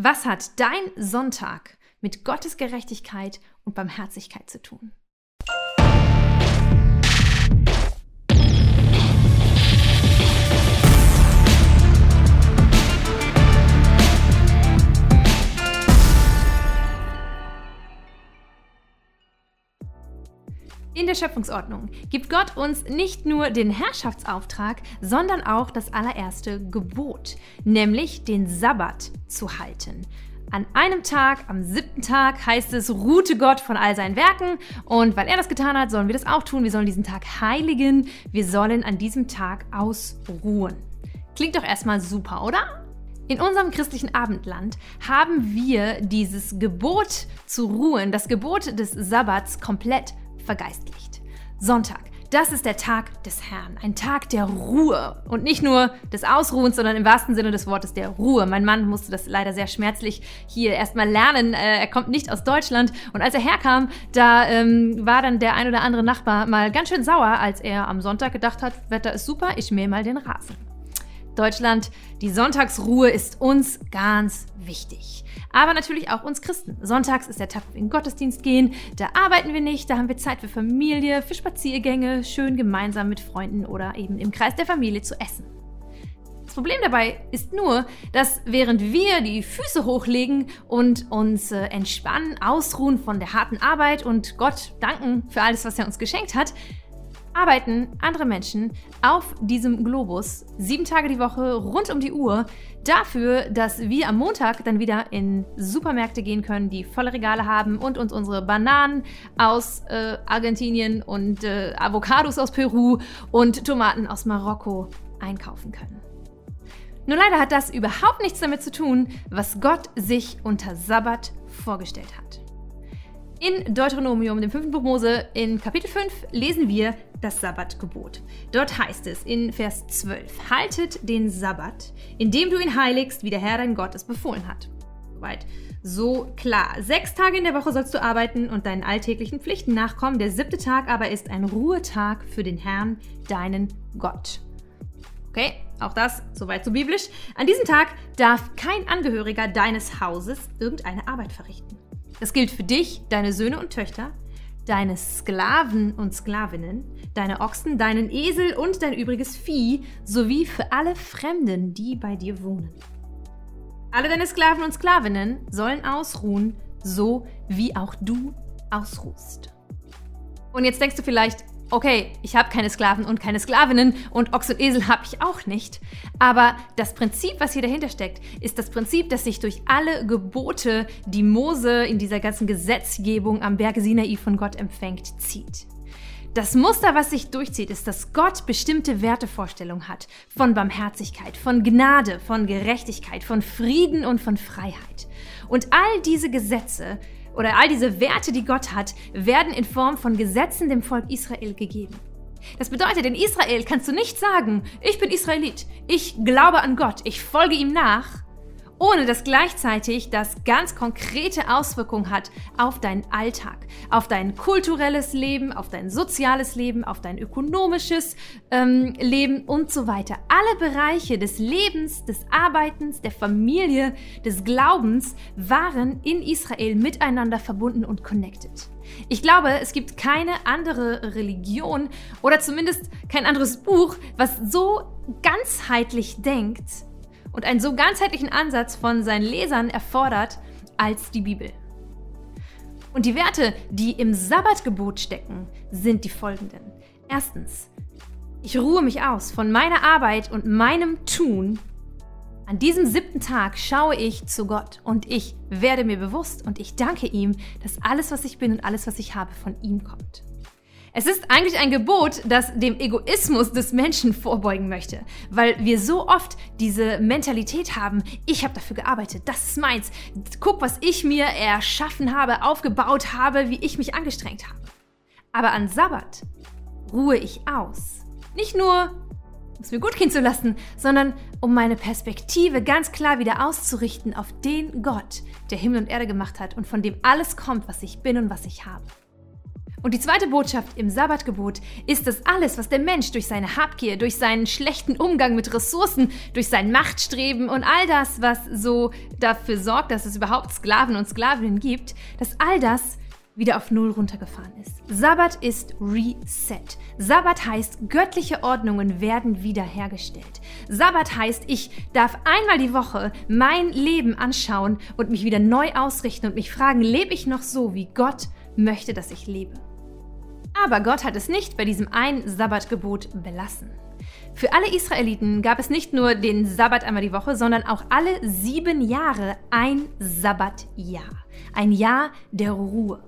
Was hat dein Sonntag mit Gottes Gerechtigkeit und Barmherzigkeit zu tun? In der Schöpfungsordnung gibt Gott uns nicht nur den Herrschaftsauftrag, sondern auch das allererste Gebot, nämlich den Sabbat zu halten. An einem Tag, am siebten Tag, heißt es, ruhte Gott von all seinen Werken. Und weil er das getan hat, sollen wir das auch tun. Wir sollen diesen Tag heiligen. Wir sollen an diesem Tag ausruhen. Klingt doch erstmal super, oder? In unserem christlichen Abendland haben wir dieses Gebot zu ruhen, das Gebot des Sabbats komplett vergeistlicht. Sonntag, das ist der Tag des Herrn, ein Tag der Ruhe und nicht nur des Ausruhens, sondern im wahrsten Sinne des Wortes der Ruhe. Mein Mann musste das leider sehr schmerzlich hier erstmal lernen. Äh, er kommt nicht aus Deutschland und als er herkam, da ähm, war dann der ein oder andere Nachbar mal ganz schön sauer, als er am Sonntag gedacht hat, Wetter ist super, ich mähe mal den Rasen. Deutschland, die Sonntagsruhe ist uns ganz wichtig. Aber natürlich auch uns Christen. Sonntags ist der Tag, wo wir in den Gottesdienst gehen. Da arbeiten wir nicht, da haben wir Zeit für Familie, für Spaziergänge, schön gemeinsam mit Freunden oder eben im Kreis der Familie zu essen. Das Problem dabei ist nur, dass während wir die Füße hochlegen und uns äh, entspannen, ausruhen von der harten Arbeit und Gott danken für alles, was er uns geschenkt hat, arbeiten andere Menschen auf diesem Globus sieben Tage die Woche rund um die Uhr dafür, dass wir am Montag dann wieder in Supermärkte gehen können, die volle Regale haben und uns unsere Bananen aus äh, Argentinien und äh, Avocados aus Peru und Tomaten aus Marokko einkaufen können. Nur leider hat das überhaupt nichts damit zu tun, was Gott sich unter Sabbat vorgestellt hat. In Deuteronomium, dem fünften Buch Mose, in Kapitel 5, lesen wir das Sabbatgebot. Dort heißt es in Vers 12: Haltet den Sabbat, indem du ihn heiligst, wie der Herr dein Gott es befohlen hat. Soweit so klar. Sechs Tage in der Woche sollst du arbeiten und deinen alltäglichen Pflichten nachkommen. Der siebte Tag aber ist ein Ruhetag für den Herrn, deinen Gott. Okay, auch das soweit so biblisch. An diesem Tag darf kein Angehöriger deines Hauses irgendeine Arbeit verrichten. Das gilt für dich, deine Söhne und Töchter, deine Sklaven und Sklavinnen, deine Ochsen, deinen Esel und dein übriges Vieh, sowie für alle Fremden, die bei dir wohnen. Alle deine Sklaven und Sklavinnen sollen ausruhen, so wie auch du ausruhst. Und jetzt denkst du vielleicht, okay, ich habe keine Sklaven und keine Sklavinnen und Ochs und Esel habe ich auch nicht. Aber das Prinzip, was hier dahinter steckt, ist das Prinzip, das sich durch alle Gebote, die Mose in dieser ganzen Gesetzgebung am Berge Sinai von Gott empfängt, zieht. Das Muster, was sich durchzieht, ist, dass Gott bestimmte Wertevorstellungen hat von Barmherzigkeit, von Gnade, von Gerechtigkeit, von Frieden und von Freiheit. Und all diese Gesetze oder all diese Werte, die Gott hat, werden in Form von Gesetzen dem Volk Israel gegeben. Das bedeutet, in Israel kannst du nicht sagen, ich bin Israelit, ich glaube an Gott, ich folge ihm nach, ohne dass gleichzeitig das ganz konkrete Auswirkungen hat auf deinen Alltag, auf dein kulturelles Leben, auf dein soziales Leben, auf dein ökonomisches ähm, Leben und so weiter. Alle Bereiche des Lebens, des Arbeitens, der Familie, des Glaubens waren in Israel miteinander verbunden und connected. Ich glaube, es gibt keine andere Religion oder zumindest kein anderes Buch, was so ganzheitlich denkt und einen so ganzheitlichen Ansatz von seinen Lesern erfordert als die Bibel. Und die Werte, die im Sabbatgebot stecken, sind die folgenden. Erstens, ich ruhe mich aus von meiner Arbeit und meinem Tun. An diesem siebten Tag schaue ich zu Gott und ich werde mir bewusst und ich danke ihm, dass alles, was ich bin und alles, was ich habe, von ihm kommt. Es ist eigentlich ein Gebot, das dem Egoismus des Menschen vorbeugen möchte, weil wir so oft diese Mentalität haben, ich habe dafür gearbeitet, das ist meins, guck, was ich mir erschaffen habe, aufgebaut habe, wie ich mich angestrengt habe. Aber an Sabbat ruhe ich aus. Nicht nur, um es mir gut gehen zu lassen, sondern um meine Perspektive ganz klar wieder auszurichten auf den Gott, der Himmel und Erde gemacht hat und von dem alles kommt, was ich bin und was ich habe. Und die zweite Botschaft im Sabbatgebot ist, dass alles, was der Mensch durch seine Habgier, durch seinen schlechten Umgang mit Ressourcen, durch sein Machtstreben und all das, was so dafür sorgt, dass es überhaupt Sklaven und Sklavinnen gibt, dass all das wieder auf Null runtergefahren ist. Sabbat ist Reset. Sabbat heißt, göttliche Ordnungen werden wiederhergestellt. Sabbat heißt, ich darf einmal die Woche mein Leben anschauen und mich wieder neu ausrichten und mich fragen, lebe ich noch so, wie Gott möchte, dass ich lebe? Aber Gott hat es nicht bei diesem einen Sabbatgebot belassen. Für alle Israeliten gab es nicht nur den Sabbat einmal die Woche, sondern auch alle sieben Jahre ein Sabbatjahr. Ein Jahr der Ruhe.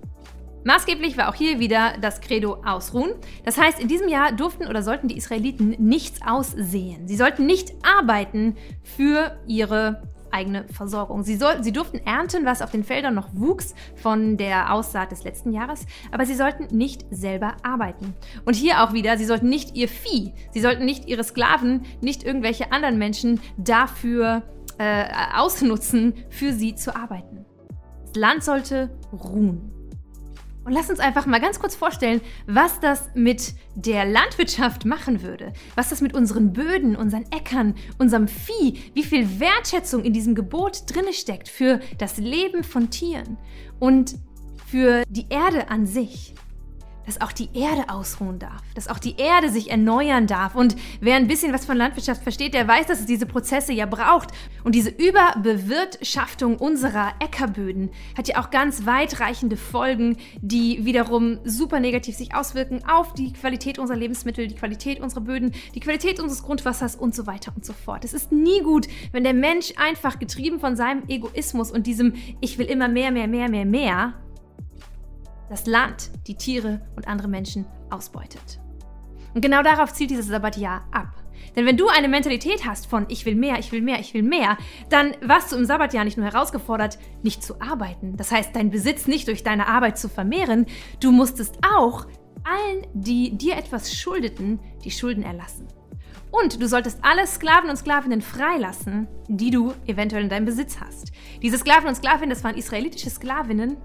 Maßgeblich war auch hier wieder das Credo Ausruhen. Das heißt, in diesem Jahr durften oder sollten die Israeliten nichts aussehen. Sie sollten nicht arbeiten für ihre eigene Versorgung. Sie, soll, sie durften ernten, was auf den Feldern noch wuchs von der Aussaat des letzten Jahres, aber sie sollten nicht selber arbeiten. Und hier auch wieder, sie sollten nicht ihr Vieh, sie sollten nicht ihre Sklaven, nicht irgendwelche anderen Menschen dafür äh, ausnutzen, für sie zu arbeiten. Das Land sollte ruhen. Und lass uns einfach mal ganz kurz vorstellen, was das mit der Landwirtschaft machen würde. Was das mit unseren Böden, unseren Äckern, unserem Vieh, wie viel Wertschätzung in diesem Gebot drinne steckt für das Leben von Tieren und für die Erde an sich dass auch die Erde ausruhen darf, dass auch die Erde sich erneuern darf. Und wer ein bisschen was von Landwirtschaft versteht, der weiß, dass es diese Prozesse ja braucht. Und diese Überbewirtschaftung unserer Äckerböden hat ja auch ganz weitreichende Folgen, die wiederum super negativ sich auswirken auf die Qualität unserer Lebensmittel, die Qualität unserer Böden, die Qualität unseres Grundwassers und so weiter und so fort. Es ist nie gut, wenn der Mensch einfach getrieben von seinem Egoismus und diesem Ich will immer mehr, mehr, mehr, mehr, mehr das Land, die Tiere und andere Menschen ausbeutet. Und genau darauf zielt dieses Sabbatjahr ab. Denn wenn du eine Mentalität hast von ich will mehr, ich will mehr, ich will mehr, dann warst du im Sabbatjahr nicht nur herausgefordert, nicht zu arbeiten, das heißt deinen Besitz nicht durch deine Arbeit zu vermehren, du musstest auch allen, die dir etwas schuldeten, die Schulden erlassen. Und du solltest alle Sklaven und Sklavinnen freilassen, die du eventuell in deinem Besitz hast. Diese Sklaven und Sklavinnen, das waren israelitische Sklavinnen,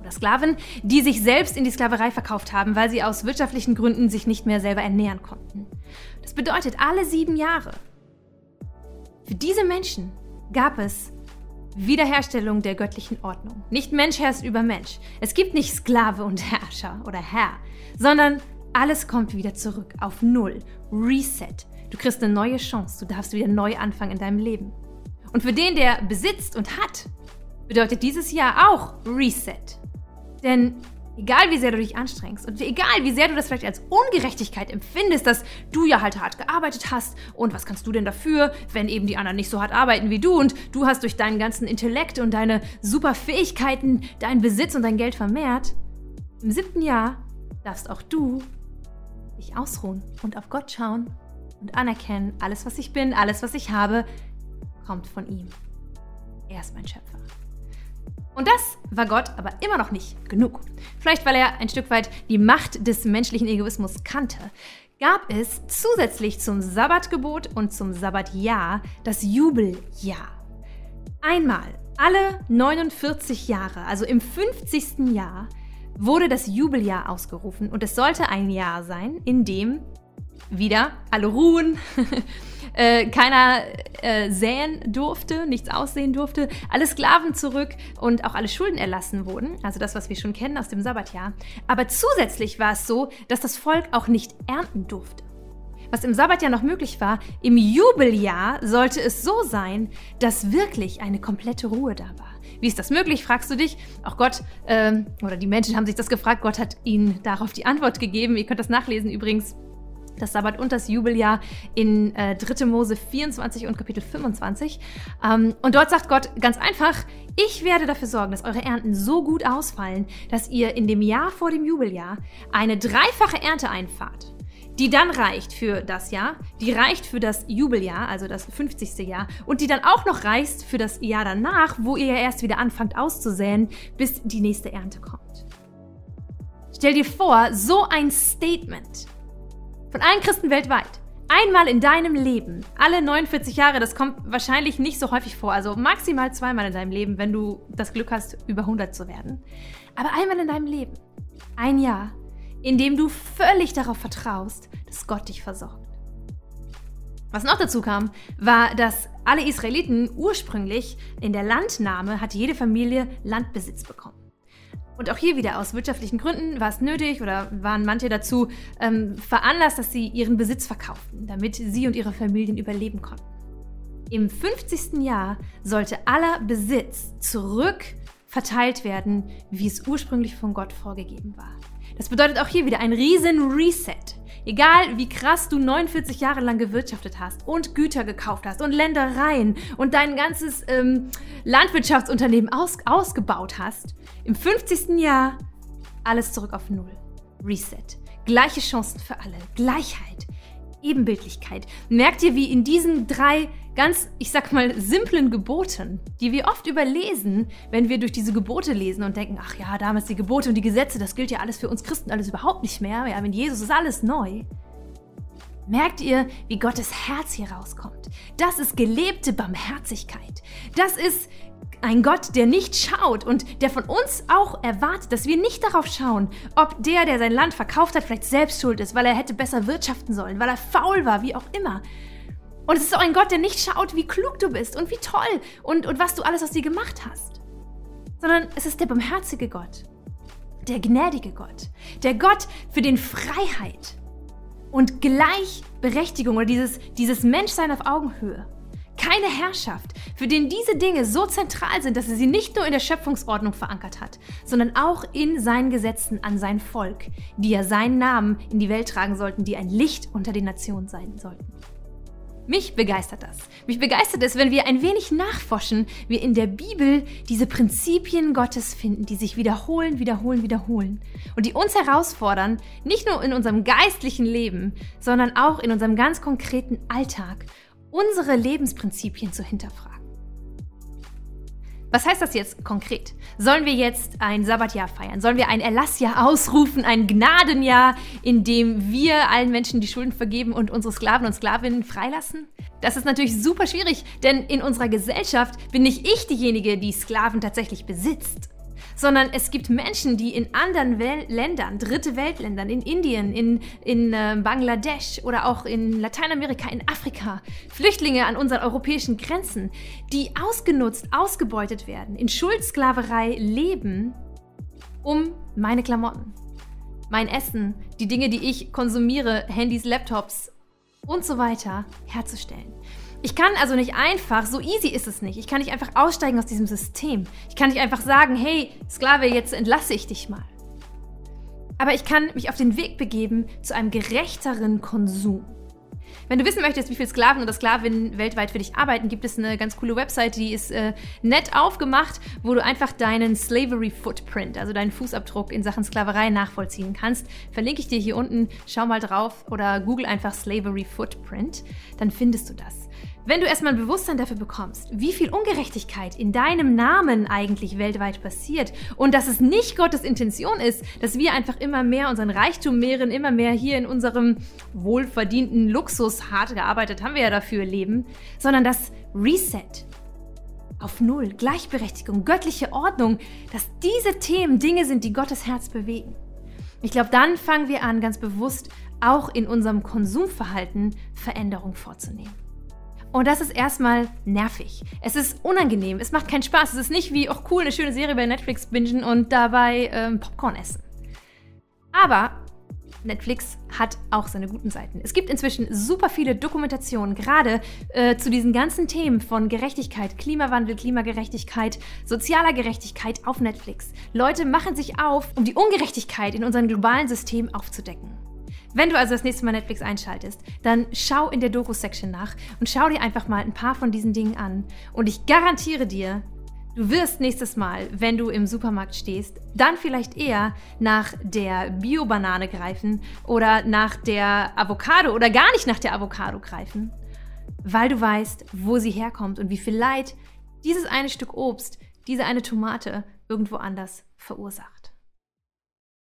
oder Sklaven, die sich selbst in die Sklaverei verkauft haben, weil sie aus wirtschaftlichen Gründen sich nicht mehr selber ernähren konnten. Das bedeutet, alle sieben Jahre. Für diese Menschen gab es Wiederherstellung der göttlichen Ordnung. Nicht Mensch herrscht über Mensch. Es gibt nicht Sklave und Herrscher oder Herr, sondern alles kommt wieder zurück auf Null. Reset. Du kriegst eine neue Chance. Du darfst wieder neu anfangen in deinem Leben. Und für den, der besitzt und hat, bedeutet dieses Jahr auch Reset. Denn egal wie sehr du dich anstrengst und egal wie sehr du das vielleicht als Ungerechtigkeit empfindest, dass du ja halt hart gearbeitet hast und was kannst du denn dafür, wenn eben die anderen nicht so hart arbeiten wie du und du hast durch deinen ganzen Intellekt und deine super Fähigkeiten deinen Besitz und dein Geld vermehrt, im siebten Jahr darfst auch du dich ausruhen und auf Gott schauen und anerkennen, alles was ich bin, alles was ich habe, kommt von ihm. Er ist mein Schöpfer. Und das war Gott aber immer noch nicht genug. Vielleicht weil er ein Stück weit die Macht des menschlichen Egoismus kannte, gab es zusätzlich zum Sabbatgebot und zum Sabbatjahr das Jubeljahr. Einmal alle 49 Jahre, also im 50. Jahr, wurde das Jubeljahr ausgerufen und es sollte ein Jahr sein, in dem wieder alle ruhen, äh, keiner äh, säen durfte, nichts aussehen durfte, alle Sklaven zurück und auch alle Schulden erlassen wurden, also das, was wir schon kennen aus dem Sabbatjahr. Aber zusätzlich war es so, dass das Volk auch nicht ernten durfte. Was im Sabbatjahr noch möglich war, im Jubeljahr sollte es so sein, dass wirklich eine komplette Ruhe da war. Wie ist das möglich, fragst du dich? Auch Gott ähm, oder die Menschen haben sich das gefragt. Gott hat ihnen darauf die Antwort gegeben. Ihr könnt das nachlesen übrigens das Sabbat und das Jubeljahr in äh, 3. Mose 24 und Kapitel 25. Ähm, und dort sagt Gott ganz einfach, ich werde dafür sorgen, dass eure Ernten so gut ausfallen, dass ihr in dem Jahr vor dem Jubeljahr eine dreifache Ernte einfahrt die dann reicht für das Jahr, die reicht für das Jubeljahr, also das 50. Jahr, und die dann auch noch reicht für das Jahr danach, wo ihr ja erst wieder anfangt auszusäen, bis die nächste Ernte kommt. Stell dir vor, so ein Statement von allen Christen weltweit. einmal in deinem Leben, alle 49 Jahre, das kommt wahrscheinlich nicht so häufig vor, also maximal zweimal in deinem Leben, wenn du das Glück hast, über 100 zu werden. Aber einmal in deinem Leben, ein Jahr, in dem du völlig darauf vertraust, dass Gott dich versorgt. Was noch dazu kam, war, dass alle Israeliten ursprünglich in der Landnahme hat jede Familie Landbesitz bekommen. Und auch hier wieder aus wirtschaftlichen Gründen war es nötig oder waren manche dazu ähm, veranlasst, dass sie ihren Besitz verkauften, damit sie und ihre Familien überleben konnten. Im 50. Jahr sollte aller Besitz zurück verteilt werden, wie es ursprünglich von Gott vorgegeben war. Das bedeutet auch hier wieder ein riesen Reset. Egal wie krass du 49 Jahre lang gewirtschaftet hast und Güter gekauft hast und Ländereien und dein ganzes ähm, Landwirtschaftsunternehmen aus, ausgebaut hast, im 50. Jahr alles zurück auf Null. Reset. Gleiche Chancen für alle. Gleichheit. Ebenbildlichkeit. Merkt ihr, wie in diesen drei ganz, ich sag mal, simplen Geboten, die wir oft überlesen, wenn wir durch diese Gebote lesen und denken, ach ja, damals die Gebote und die Gesetze, das gilt ja alles für uns Christen alles überhaupt nicht mehr. Ja, wenn Jesus ist alles neu. Merkt ihr, wie Gottes Herz hier rauskommt? Das ist gelebte Barmherzigkeit. Das ist ein Gott, der nicht schaut und der von uns auch erwartet, dass wir nicht darauf schauen, ob der, der sein Land verkauft hat, vielleicht selbst schuld ist, weil er hätte besser wirtschaften sollen, weil er faul war, wie auch immer, und es ist auch ein Gott, der nicht schaut, wie klug du bist und wie toll und, und was du alles aus dir gemacht hast. Sondern es ist der barmherzige Gott, der gnädige Gott, der Gott, für den Freiheit und Gleichberechtigung oder dieses, dieses Menschsein auf Augenhöhe, keine Herrschaft, für den diese Dinge so zentral sind, dass er sie nicht nur in der Schöpfungsordnung verankert hat, sondern auch in seinen Gesetzen an sein Volk, die ja seinen Namen in die Welt tragen sollten, die ein Licht unter den Nationen sein sollten. Mich begeistert das. Mich begeistert es, wenn wir ein wenig nachforschen, wir in der Bibel diese Prinzipien Gottes finden, die sich wiederholen, wiederholen, wiederholen. Und die uns herausfordern, nicht nur in unserem geistlichen Leben, sondern auch in unserem ganz konkreten Alltag, unsere Lebensprinzipien zu hinterfragen. Was heißt das jetzt konkret? Sollen wir jetzt ein Sabbatjahr feiern? Sollen wir ein Erlassjahr ausrufen, ein Gnadenjahr, in dem wir allen Menschen die Schulden vergeben und unsere Sklaven und Sklavinnen freilassen? Das ist natürlich super schwierig, denn in unserer Gesellschaft bin nicht ich diejenige, die Sklaven tatsächlich besitzt sondern es gibt Menschen, die in anderen Wel Ländern, dritte Weltländern, in Indien, in, in äh, Bangladesch oder auch in Lateinamerika, in Afrika, Flüchtlinge an unseren europäischen Grenzen, die ausgenutzt, ausgebeutet werden, in Schuldsklaverei leben, um meine Klamotten, mein Essen, die Dinge, die ich konsumiere, Handys, Laptops und so weiter herzustellen. Ich kann also nicht einfach, so easy ist es nicht. Ich kann nicht einfach aussteigen aus diesem System. Ich kann nicht einfach sagen, hey, Sklave, jetzt entlasse ich dich mal. Aber ich kann mich auf den Weg begeben zu einem gerechteren Konsum. Wenn du wissen möchtest, wie viele Sklaven oder Sklavinnen weltweit für dich arbeiten, gibt es eine ganz coole Website, die ist äh, nett aufgemacht, wo du einfach deinen Slavery Footprint, also deinen Fußabdruck in Sachen Sklaverei nachvollziehen kannst. Verlinke ich dir hier unten, schau mal drauf oder google einfach Slavery Footprint, dann findest du das. Wenn du erstmal ein Bewusstsein dafür bekommst, wie viel Ungerechtigkeit in deinem Namen eigentlich weltweit passiert und dass es nicht Gottes Intention ist, dass wir einfach immer mehr unseren Reichtum mehren, immer mehr hier in unserem wohlverdienten Luxus, hart gearbeitet haben wir ja dafür, leben, sondern das Reset auf Null, Gleichberechtigung, göttliche Ordnung, dass diese Themen Dinge sind, die Gottes Herz bewegen. Ich glaube, dann fangen wir an, ganz bewusst auch in unserem Konsumverhalten Veränderung vorzunehmen. Und das ist erstmal nervig. Es ist unangenehm. Es macht keinen Spaß. Es ist nicht wie, ach cool, eine schöne Serie bei Netflix bingen und dabei ähm, Popcorn essen. Aber Netflix hat auch seine guten Seiten. Es gibt inzwischen super viele Dokumentationen, gerade äh, zu diesen ganzen Themen von Gerechtigkeit, Klimawandel, Klimagerechtigkeit, sozialer Gerechtigkeit auf Netflix. Leute machen sich auf, um die Ungerechtigkeit in unserem globalen System aufzudecken. Wenn du also das nächste Mal Netflix einschaltest, dann schau in der Doku-Section nach und schau dir einfach mal ein paar von diesen Dingen an. Und ich garantiere dir, Du wirst nächstes Mal, wenn du im Supermarkt stehst, dann vielleicht eher nach der Bio-Banane greifen oder nach der Avocado oder gar nicht nach der Avocado greifen, weil du weißt, wo sie herkommt und wie viel Leid dieses eine Stück Obst, diese eine Tomate irgendwo anders verursacht.